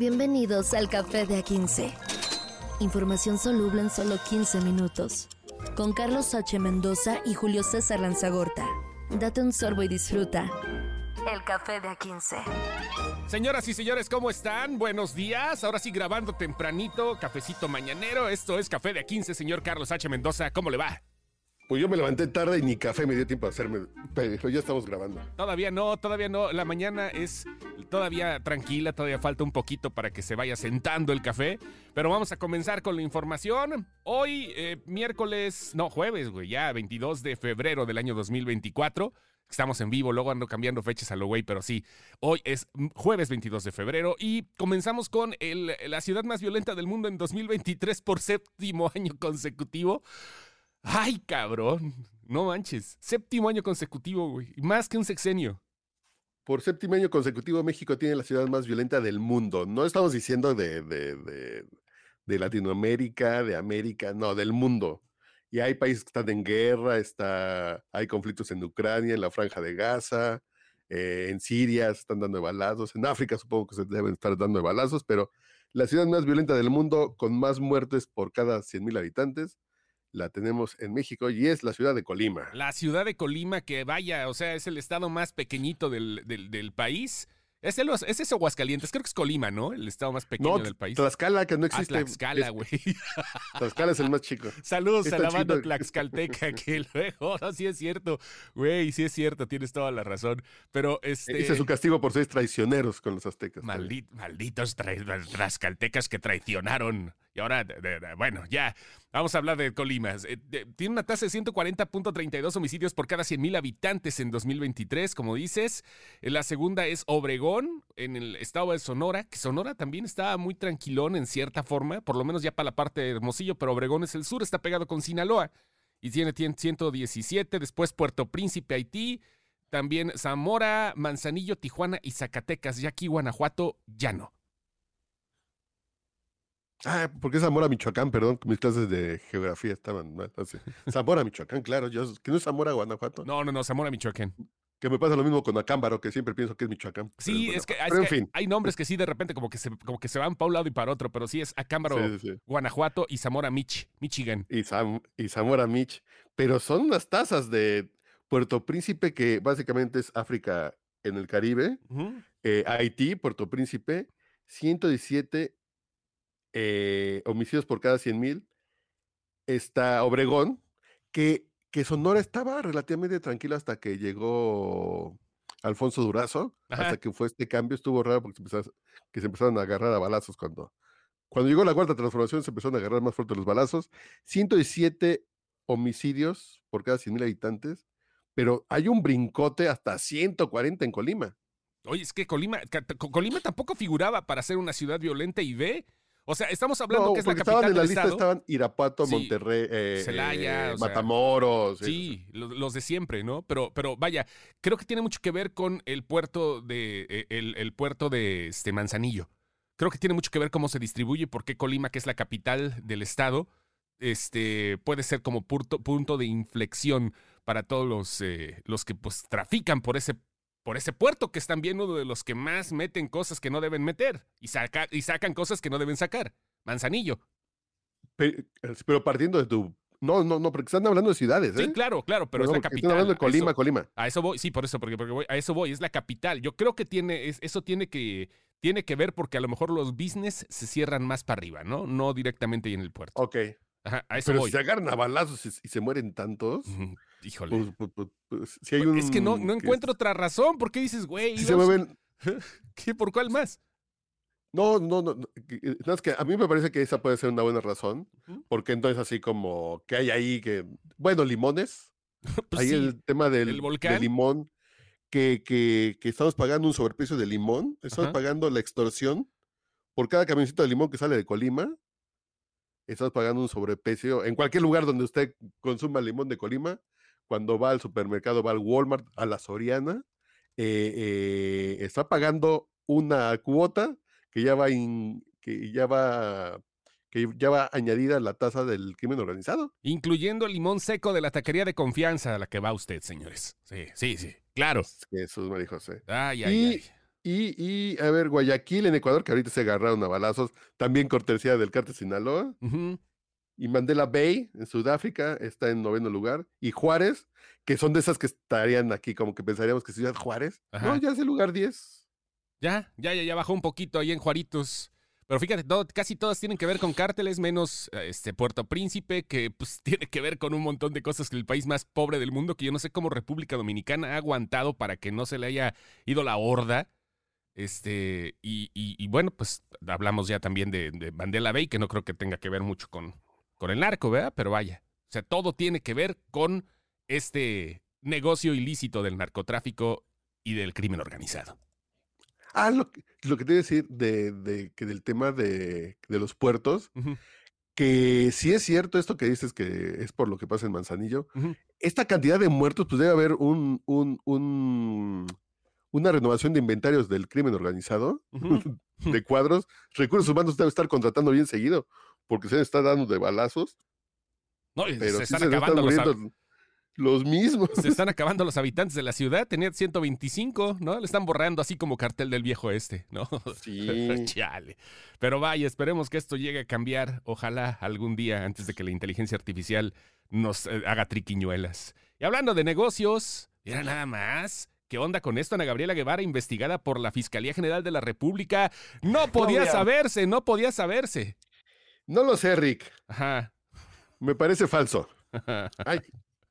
Bienvenidos al Café de A15. Información soluble en solo 15 minutos. Con Carlos H. Mendoza y Julio César Lanzagorta. Date un sorbo y disfruta. El Café de A15. Señoras y señores, ¿cómo están? Buenos días. Ahora sí, grabando tempranito, cafecito mañanero. Esto es Café de A15, señor Carlos H. Mendoza. ¿Cómo le va? Pues yo me levanté tarde y ni café me dio tiempo a hacerme, pero ya estamos grabando. Todavía no, todavía no. La mañana es todavía tranquila, todavía falta un poquito para que se vaya sentando el café. Pero vamos a comenzar con la información. Hoy, eh, miércoles, no, jueves, güey, ya 22 de febrero del año 2024. Estamos en vivo, luego ando cambiando fechas a lo güey, pero sí, hoy es jueves 22 de febrero y comenzamos con la ciudad más violenta del mundo en 2023 por séptimo año consecutivo. Ay, cabrón. No manches. Séptimo año consecutivo, güey. Más que un sexenio. Por séptimo año consecutivo, México tiene la ciudad más violenta del mundo. No estamos diciendo de, de, de, Latinoamérica, de América, no, del mundo. Y hay países que están en guerra, está, hay conflictos en Ucrania, en la franja de Gaza, eh, en Siria se están dando balazos, en África supongo que se deben estar dando balazos, pero la ciudad más violenta del mundo con más muertes por cada 100.000 habitantes la tenemos en México y es la ciudad de Colima. La ciudad de Colima, que vaya, o sea, es el estado más pequeñito del, del, país. Es, el, es ese Aguascalientes, creo que es Colima, ¿no? El estado más pequeño del país. Tlaxcala, que no ah, existe. Ah, Tlaxcala, güey. Tlaxcala es el más chico. Saludos a la banda Tlaxcalteca, que luego, no, sí es cierto, güey, sí es cierto, tienes toda la razón. Pero este. Ese es su castigo por ser traicioneros con los aztecas. malditos Tlaxcaltecas que traicionaron y ahora, bueno, ya, vamos a hablar de Colima. Eh, tiene una tasa de 140.32 homicidios por cada 100.000 habitantes en 2023, como dices. Eh, la segunda es Obregón, en el estado de Sonora, que Sonora también está muy tranquilón en cierta forma, por lo menos ya para la parte de Hermosillo, pero Obregón es el sur, está pegado con Sinaloa y tiene 117. Después Puerto Príncipe, Haití. También Zamora, Manzanillo, Tijuana y Zacatecas. Ya aquí Guanajuato ya no. Ah, porque es Zamora, Michoacán, perdón, mis clases de geografía estaban mal. Zamora, Michoacán, claro, yo, que no es Zamora, Guanajuato. No, no, no, Zamora, Michoacán. Que me pasa lo mismo con Acámbaro, que siempre pienso que es Michoacán. Sí, es, que, hay nombres que sí de repente como que se, como que se van para un lado y para otro, pero sí es Acámbaro, Guanajuato y Zamora, Mich, Michigan. Y, y Zamora, Mich. Pero son unas tazas de Puerto Príncipe, que básicamente es África en el Caribe, eh, Haití, Puerto Príncipe, 117 eh, homicidios por cada 100 mil. Está Obregón, que, que Sonora estaba relativamente tranquila hasta que llegó Alfonso Durazo, hasta que fue este cambio, estuvo raro porque se que se empezaron a agarrar a balazos cuando, cuando llegó la cuarta transformación se empezaron a agarrar más fuerte los balazos. 117 homicidios por cada 100 mil habitantes, pero hay un brincote hasta 140 en Colima. Oye, es que Colima, Colima tampoco figuraba para ser una ciudad violenta y ve o sea, estamos hablando que es la capital estaban en la lista, Estaban Irapuato, Monterrey, eh, eh Matamoros. Sí, los, de siempre, ¿no? Pero, pero vaya, creo que tiene mucho que ver con el puerto de, eh, el, puerto de este Manzanillo. Creo que tiene mucho que ver cómo se distribuye y por qué Colima, que es la capital del estado, este, puede ser como punto, punto de inflexión para todos los, eh, los que pues trafican por ese por ese puerto, que es también uno de los que más meten cosas que no deben meter y, saca, y sacan cosas que no deben sacar. Manzanillo. Pero, partiendo de tu no, no, no, porque están hablando de ciudades, ¿eh? Sí, claro, claro, pero es la capital. Están hablando de Colima, Colima. A eso voy, sí, por eso, porque, porque voy, a eso voy, es la capital. Yo creo que tiene, eso tiene que, tiene que ver porque a lo mejor los business se cierran más para arriba, ¿no? No directamente en el puerto. Ok. Ajá, a eso pero si se agarran a balazos y, se mueren tantos. Híjole. Pues, pues, pues, si hay un, es que no, no encuentro otra razón. ¿Por qué dices, güey? Si se mueven. ¿Qué? ¿Por cuál más? No, no, no, no, es que a mí me parece que esa puede ser una buena razón, porque entonces así como que hay ahí que, bueno, limones, ahí el tema del, limón, que, que, que, estamos pagando un sobreprecio de limón, estamos pagando la extorsión por cada camioncito de limón que sale de Colima, estamos pagando un sobreprecio en cualquier lugar donde usted consuma limón de Colima, cuando va al supermercado, va al Walmart, a la Soriana, eh, eh, está pagando una cuota que ya va que ya va que ya va añadida la tasa del crimen organizado. Incluyendo el limón seco de la taquería de confianza a la que va usted, señores. Sí, sí, sí, claro. Jesús María José. Ay, ay, y, Y, y, a ver, Guayaquil en Ecuador, que ahorita se agarraron a balazos, también cortesía del Cártel Sinaloa. Y Mandela Bay en Sudáfrica está en noveno lugar. Y Juárez, que son de esas que estarían aquí, como que pensaríamos que Ciudad Juárez. No, ya es el lugar 10. Ya, ya, ya, ya bajó un poquito ahí en Juaritos. Pero fíjate, casi todas tienen que ver con cárteles, menos este Puerto Príncipe, que pues tiene que ver con un montón de cosas que el país más pobre del mundo, que yo no sé cómo República Dominicana ha aguantado para que no se le haya ido la horda. Este, y, bueno, pues hablamos ya también de, Mandela Bay, que no creo que tenga que ver mucho con, con el narco, ¿verdad? Pero vaya, o sea, todo tiene que ver con este negocio ilícito del narcotráfico y del crimen organizado. Ah, lo, lo que te iba a decir de, que del tema de, los puertos, que sí es cierto esto que dices que es por lo que pasa en Manzanillo. Esta cantidad de muertos, pues debe haber un, un, una renovación de inventarios del crimen organizado, de cuadros. Recursos humanos debe estar contratando bien seguido, porque se está dando de balazos. No, pero se están acabando los, los mismos. Se están acabando los habitantes de la ciudad. Tenía 125, ¿no? Le están borrando así como cartel del viejo este, ¿no? Sí. Chale. Pero vaya, esperemos que esto llegue a cambiar. Ojalá algún día antes de que la inteligencia artificial nos eh, haga triquiñuelas. Y hablando de negocios, era nada más. ¿Qué onda con esto? Ana Gabriela Guevara, investigada por la Fiscalía General de la República. No podía saberse, no podía saberse. No lo sé, Rick. Ajá. Me parece falso. Ay,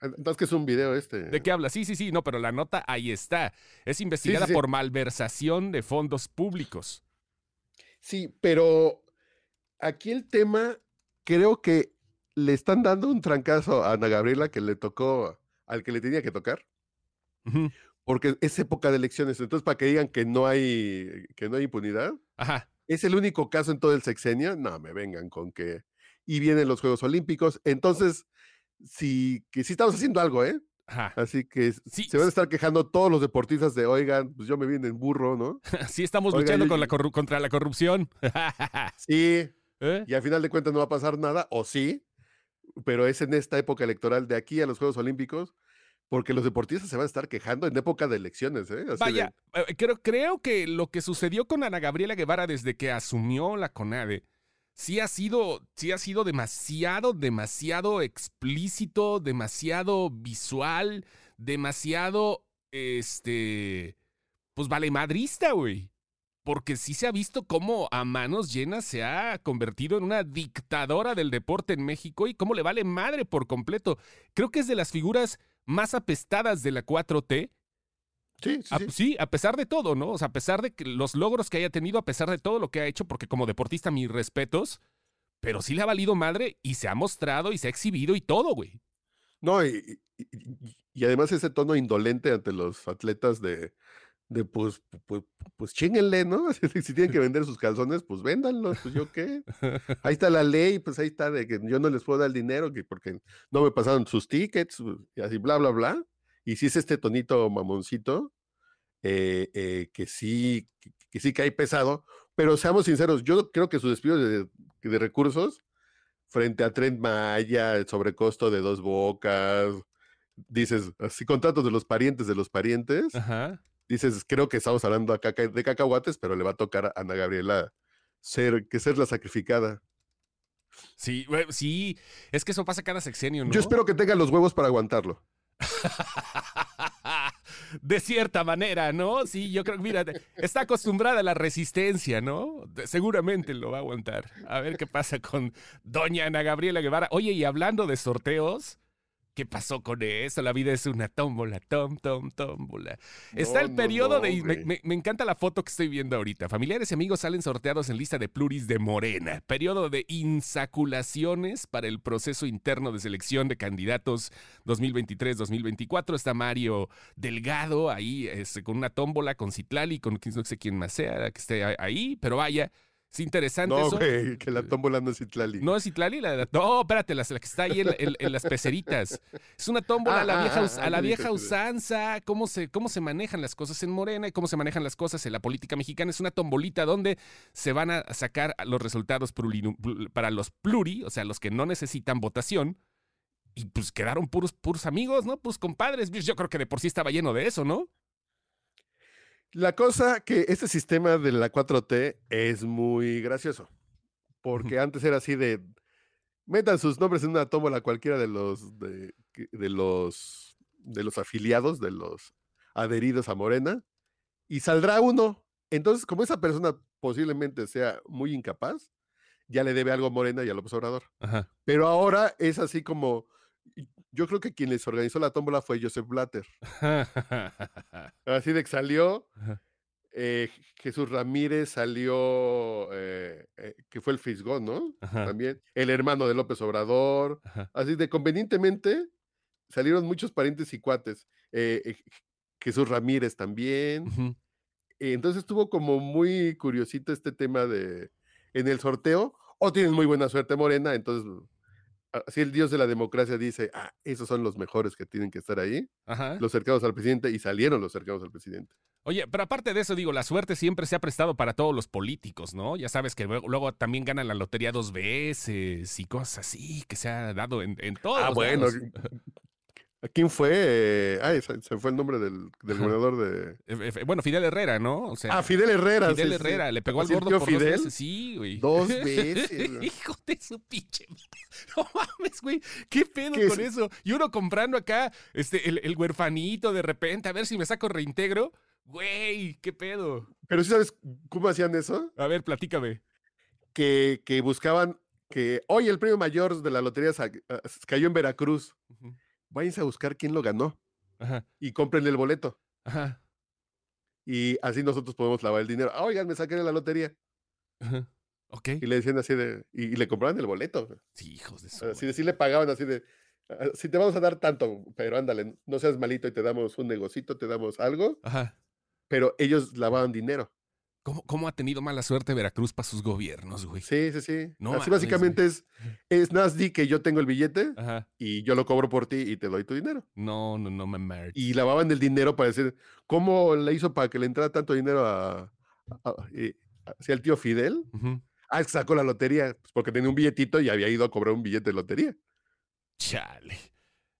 entonces, que es un video este? ¿De qué habla? Sí, sí, sí, no, pero la nota ahí está. Es investigada por malversación de fondos públicos. Sí, pero aquí el tema, creo que le están dando un trancazo a Ana Gabriela que le tocó al que le tenía que tocar. Porque es época de elecciones. Entonces, para que digan que no hay, que no hay impunidad. Ajá. Es el único caso en todo el sexenio. No, me vengan con que. Y vienen los Juegos Olímpicos. Entonces, sí, que sí estamos haciendo algo, ¿eh? Así que se van a estar quejando todos los deportistas de, oigan, pues yo me vine en burro, ¿no? sí, estamos luchando con la contra la corrupción. sí. ¿Eh? Y al final de cuentas no va a pasar nada, o sí, pero es en esta época electoral de aquí a los Juegos Olímpicos, porque los deportistas se van a estar quejando en época de elecciones. ¿eh? Vaya, eh, creo, creo que lo que sucedió con Ana Gabriela Guevara desde que asumió la CONADE sí ha sido, sí ha sido demasiado, demasiado explícito, demasiado visual, demasiado, este, pues vale madrista, güey. Porque sí se ha visto cómo a manos llenas se ha convertido en una dictadora del deporte en México y cómo le vale madre por completo. Creo que es de las figuras más apestadas de la 4T Sí, sí, a, sí. a pesar de todo, ¿no? O sea, a pesar de que los logros que haya tenido, a pesar de todo lo que ha hecho, porque como deportista, mis respetos, pero sí le ha valido madre y se ha mostrado y se ha exhibido y todo, güey. No, y, y, además ese tono indolente ante los atletas de, de pues, pues, pues chinguenle, ¿no? Si tienen que vender sus calzones, pues véndanlos, pues yo qué. Ahí está la ley, pues ahí está de que yo no les puedo dar el dinero que porque no me pasaron sus tickets y así, bla, bla, bla. Y si es este tonito mamoncito, eh, eh, que sí, que, sí cae pesado, pero seamos sinceros, yo creo que su despido de, recursos frente a Trent Maya, el sobrecosto de dos bocas, dices, así contratos de los parientes de los parientes, dices, creo que estamos hablando acá de cacahuates, pero le va a tocar a Ana Gabriela ser, que ser la sacrificada. Sí, sí, es que eso pasa cada sexenio, ¿no? Yo espero que tenga los huevos para aguantarlo. de cierta manera, ¿no? Sí, yo creo que, mira, está acostumbrada a la resistencia, ¿no? Seguramente lo va a aguantar. A ver qué pasa con doña Ana Gabriela Guevara. Oye, y hablando de sorteos, ¿Qué pasó con eso? La vida es una tómbola, tom, tom, tómbola. Está el periodo de... Me, encanta la foto que estoy viendo ahorita. Familiares y amigos salen sorteados en lista de pluris de Morena. Periodo de insaculaciones para el proceso interno de selección de candidatos 2023-2024. Está Mario Delgado ahí este, con una tómbola, con Citlali, con no sé quién más sea que esté ahí. Pero vaya, es interesante no, eso. güey, que la tómbola no es Itlali. ¿No es Itlali? La, no, espérate, la, que está ahí en, las peceritas. Es una tómbola a la ah, vieja, ah, a la vieja usanza, cómo se, cómo se manejan las cosas en Morena y cómo se manejan las cosas en la política mexicana. Es una tombolita donde se van a sacar los resultados para los pluri, o sea, los que no necesitan votación. Y pues quedaron puros, puros amigos, ¿no? Pues compadres. Yo creo que de por sí estaba lleno de eso, ¿no? La cosa que este sistema de la 4T es muy gracioso. Porque antes era así de metan sus nombres en una tómbola cualquiera de los de, de los de los afiliados, de los adheridos a Morena, y saldrá uno. Entonces, como esa persona posiblemente sea muy incapaz, ya le debe algo a Morena y a López Obrador. Ajá. Pero ahora es así como, yo creo que quien les organizó la tómbola fue Joseph Blatter. Así de que salió, eh, Jesús Ramírez salió, eh, eh, que fue el Fisgón, ¿no? Ajá. También, el hermano de López Obrador. Ajá. Así de convenientemente salieron muchos parientes y cuates. Jesús Ramírez también. Entonces estuvo como muy curiosito este tema de en el sorteo. O tienen muy buena suerte Morena, entonces así el dios de la democracia dice, ah, esos son los mejores que tienen que estar ahí, Ajá. los cercanos al presidente, y salieron los cercanos al presidente. Oye, pero aparte de eso, digo, la suerte siempre se ha prestado para todos los políticos, ¿no? Ya sabes que luego, luego también ganan la lotería dos veces y cosas así que se ha dado en, en todos. Ah, bueno. lados. ¿A quién fue? Eh, ay, se, se fue el nombre del, del gobernador de... Eh, Bueno, Fidel Herrera, ¿no? O sea, Ah, Fidel Herrera. Fidel sí, sí. Herrera, le pegó al ¿Así el gordo por Fidel? dos veces. Sí, güey. Dos veces. Hijo de su pinche. No mames, güey. ¿Qué pedo ¿Qué con es? eso? Y uno comprando acá este, el, el huerfanito de repente, a ver si me saco reintegro. Güey, ¿qué pedo? Pero sí sabes cómo hacían eso? A ver, platícame. Que, que buscaban que hoy el premio mayor de la lotería ah, cayó en Veracruz. Ujú. Váyanse a buscar quién lo ganó Ajá, y compren el boleto. ajá, Y así nosotros podemos lavar el dinero. Ah, oigan, me saqué de la lotería. ajá. Ok. Y le decían así de. Y, y le compraban el boleto. Sí, hijos de su. Así de, sí le pagaban así de. "Ah, Si te vamos a dar tanto, pero ándale, no seas malito y te damos un negocito, te damos algo. Ajá. Pero ellos lavaban dinero. ¿Cómo, ¿Cómo ha tenido mala suerte Veracruz para sus gobiernos, güey? Sí, sí, sí. No así básicamente es. Es nada más di que yo tengo el billete Ajá. y yo lo cobro por ti y te doy tu dinero. No, no, no me merch. Y lavaban el dinero para decir, ¿cómo le hizo para que le entrara tanto dinero a, eh, hacia el tío Fidel? Ujú. Ah, sacó la lotería, pues porque tenía un billetito y había ido a cobrar un billete de lotería. Chale.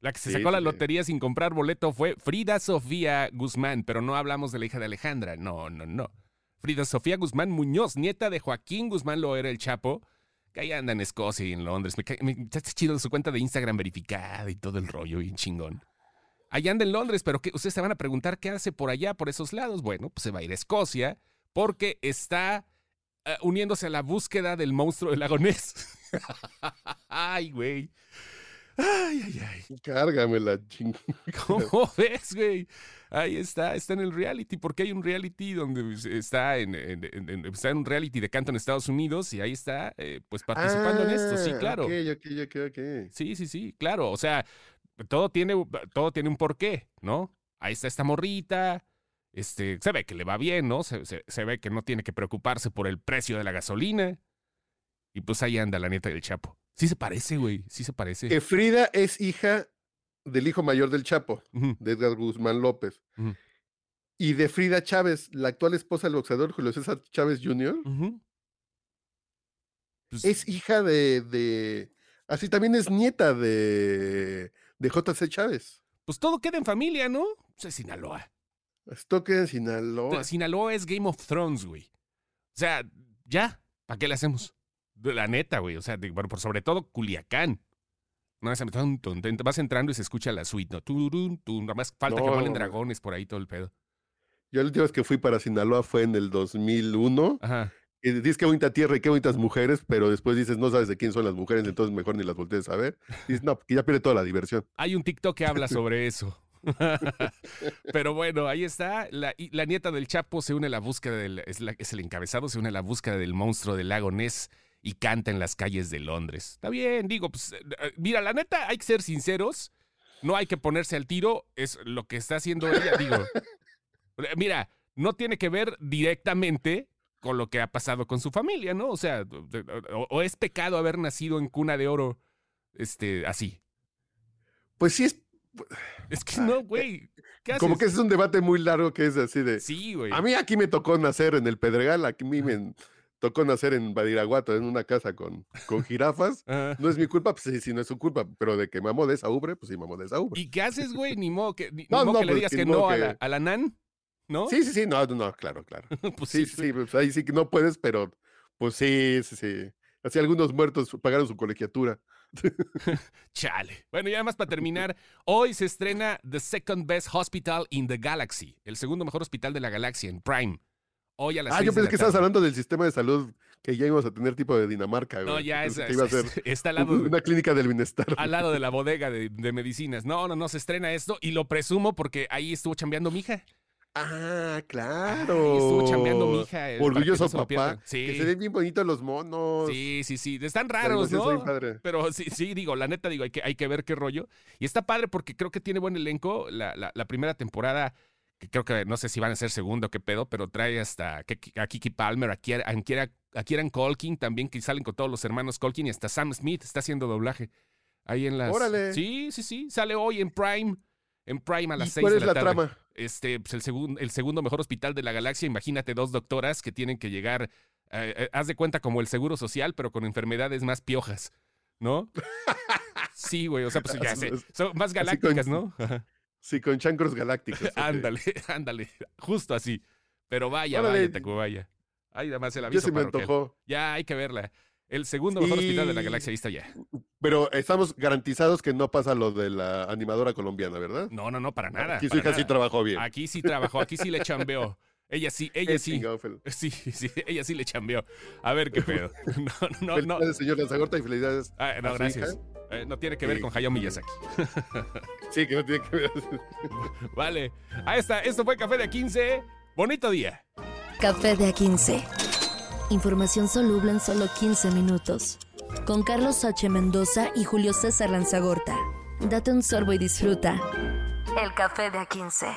La que se Sí, sacó la sí. lotería sin comprar boleto fue Frida Sofía Guzmán, pero no hablamos de la hija de Alejandra. No, no, no. Frida Sofía Guzmán Muñoz, nieta de Joaquín Guzmán Loera el Chapo, que ahí anda en Escocia y en Londres. Me, me está chido su cuenta de Instagram verificada y todo el rollo, bien chingón. Allá anda en Londres, pero ¿qué? ustedes se van a preguntar qué hace por allá, por esos lados. Bueno, pues se va a ir a Escocia porque está eh, uniéndose a la búsqueda del monstruo del lago Ness. Ay, güey. Ay, ay, ay. Cárgame la ching. ¿Cómo ves, güey? Ahí está, está en el reality, porque hay un reality donde está en, en- en- en- está en un reality de canto en Estados Unidos y ahí está, eh, pues participando en esto, sí, Ah, claro. Ok, ok, ok, ok. Sí, sí, sí, claro. O sea, todo tiene, todo tiene un porqué, ¿no? Ahí está esta morrita, este, se ve que le va bien, ¿no? Se, se- se ve que no tiene que preocuparse por el precio de la gasolina. Y pues ahí anda la nieta del Chapo. Sí se parece, güey, sí se parece. Frida es hija del hijo mayor del Chapo, de Edgar Guzmán López. Y de Frida Chávez, la actual esposa del boxeador Julio César Chávez Jr.. Pues, es hija de, de- Así también es nieta de, de J.C. Chávez. pues todo queda en familia, ¿no? Pues es Sinaloa. Esto queda en Sinaloa. Sinaloa es Game of Thrones, güey. O sea, ya, ¿para qué le hacemos? La neta, güey. O sea, de- bueno, por sobre todo Culiacán. No, tun, vas entrando y se escucha la suite, ¿no? Turun, nada más falta que No, vuelen no. dragones por ahí todo el pedo. Yo la última vez que fui para Sinaloa fue en el 2001. Ajá. Y dices qué bonita tierra y qué bonitas mujeres, pero después dices no sabes de quién son las mujeres, entonces mejor ni las voltees a ver. Y dices, no, porque ya pierde toda la diversión. Hay un TikTok que habla sobre eso. Pero bueno, ahí está. La, nieta del Chapo se une a la búsqueda del. Es, la- es el encabezado, se une a la búsqueda del monstruo del lago Ness y canta en las calles de Londres. Está bien, digo, pues. eh, eh, Mira, la neta, hay que ser sinceros. No hay que ponerse al tiro. Es lo que está haciendo ella, digo. eh, Mira, no tiene que ver directamente con lo que ha pasado con su familia, ¿no? O sea, o, o es pecado haber nacido en cuna de oro, este, así. Pues sí, es Es que no, güey. Como que es un debate muy largo que es así de. Sí, güey. A mí aquí me tocó nacer en el Pedregal, aquí me tocó nacer en Badiraguato, en una casa con, con jirafas. No es mi culpa, pues sí, sí, no es su culpa, pero de que mamó de esa ubre, pues sí, mamó de esa ubre. ¿Y qué haces, güey? Ni modo que, ni, modo no, que le pues, digas que no a la, a la nan. ¿no? Sí, sí, sí, no, no, claro, claro. pues Sí, sí, sí, pues ahí sí que no puedes, pero pues sí, sí, sí. Así algunos muertos pagaron su colegiatura. Chale. Bueno, y además para terminar, hoy se estrena The Second Best Hospital in the Galaxy, el segundo mejor hospital de la galaxia en Prime. Hoy a las Ah, yo pensé que estabas hablando del sistema de salud que ya íbamos a tener tipo de Dinamarca, güey. No, ya es, que iba a ser está al lado, una clínica del bienestar. al lado de la bodega de, de medicinas. No, no, no, se estrena esto y lo presumo porque ahí estuvo chambeando mi hija. Ah, Ahí claro. estuvo chambeando mi hija. eh, Orgulloso no papá. Sí. Que se ven bien bonitos los monos. Sí, sí, sí. Están raros, ¿no? padre. Pero sí, sí, digo, la neta, digo, hay que, hay que ver qué rollo. Y está padre porque creo que tiene buen elenco. La, la- la primera temporada, que creo que no sé si van a ser segundo o qué pedo, pero trae hasta a Kiki Palmer, a Kiera, a Kiera- a Kieran Culkin también, que salen con todos los hermanos Culkin y hasta Sam Smith está haciendo doblaje. Ahí en las. Órale. Sí, sí, sí. Sale hoy en Prime. En Prime a las ¿Y 6 cuál de es la, la tarde. trama? Este, pues el, segun- el segundo mejor hospital de la galaxia. Imagínate dos doctoras que tienen que llegar, eh, eh, haz de cuenta como el seguro social, pero con enfermedades más piojas, ¿no? Sí, güey, o sea, pues ya sé, son más galácticas, ¿no? Ajá. Sí, con chancros galácticos. ándale, ándale, justo así. Pero vaya, Órale. vaya, Tacubaya. Ay, nada más el Ya aviso se me antojó. Ya hay que verla. El segundo mejor hospital de la Y- galaxia, ahí está ya. Pero estamos garantizados que no pasa lo de la animadora colombiana, ¿verdad? No, no, no, para nada. Aquí su hija sí trabajó bien. Aquí sí trabajó, aquí sí le chambeó. Ella sí, ella Qué sí. Sí, sí, ella sí le chambeó. A ver qué pedo. No, no, no. Felicidades, señor Lanzagorta, y felicidades. Ah, no, gracias. hija. Eh, no tiene que ver Sí. con Hayao Miyazaki. Sí, que no tiene que ver. Vale. Ahí está. Esto fue Café de 15. Bonito día. Café de A15. Información soluble en solo 15 minutos. Con Carlos H. Mendoza y Julio César Lanzagorta. Date un sorbo y disfruta. El café de A15.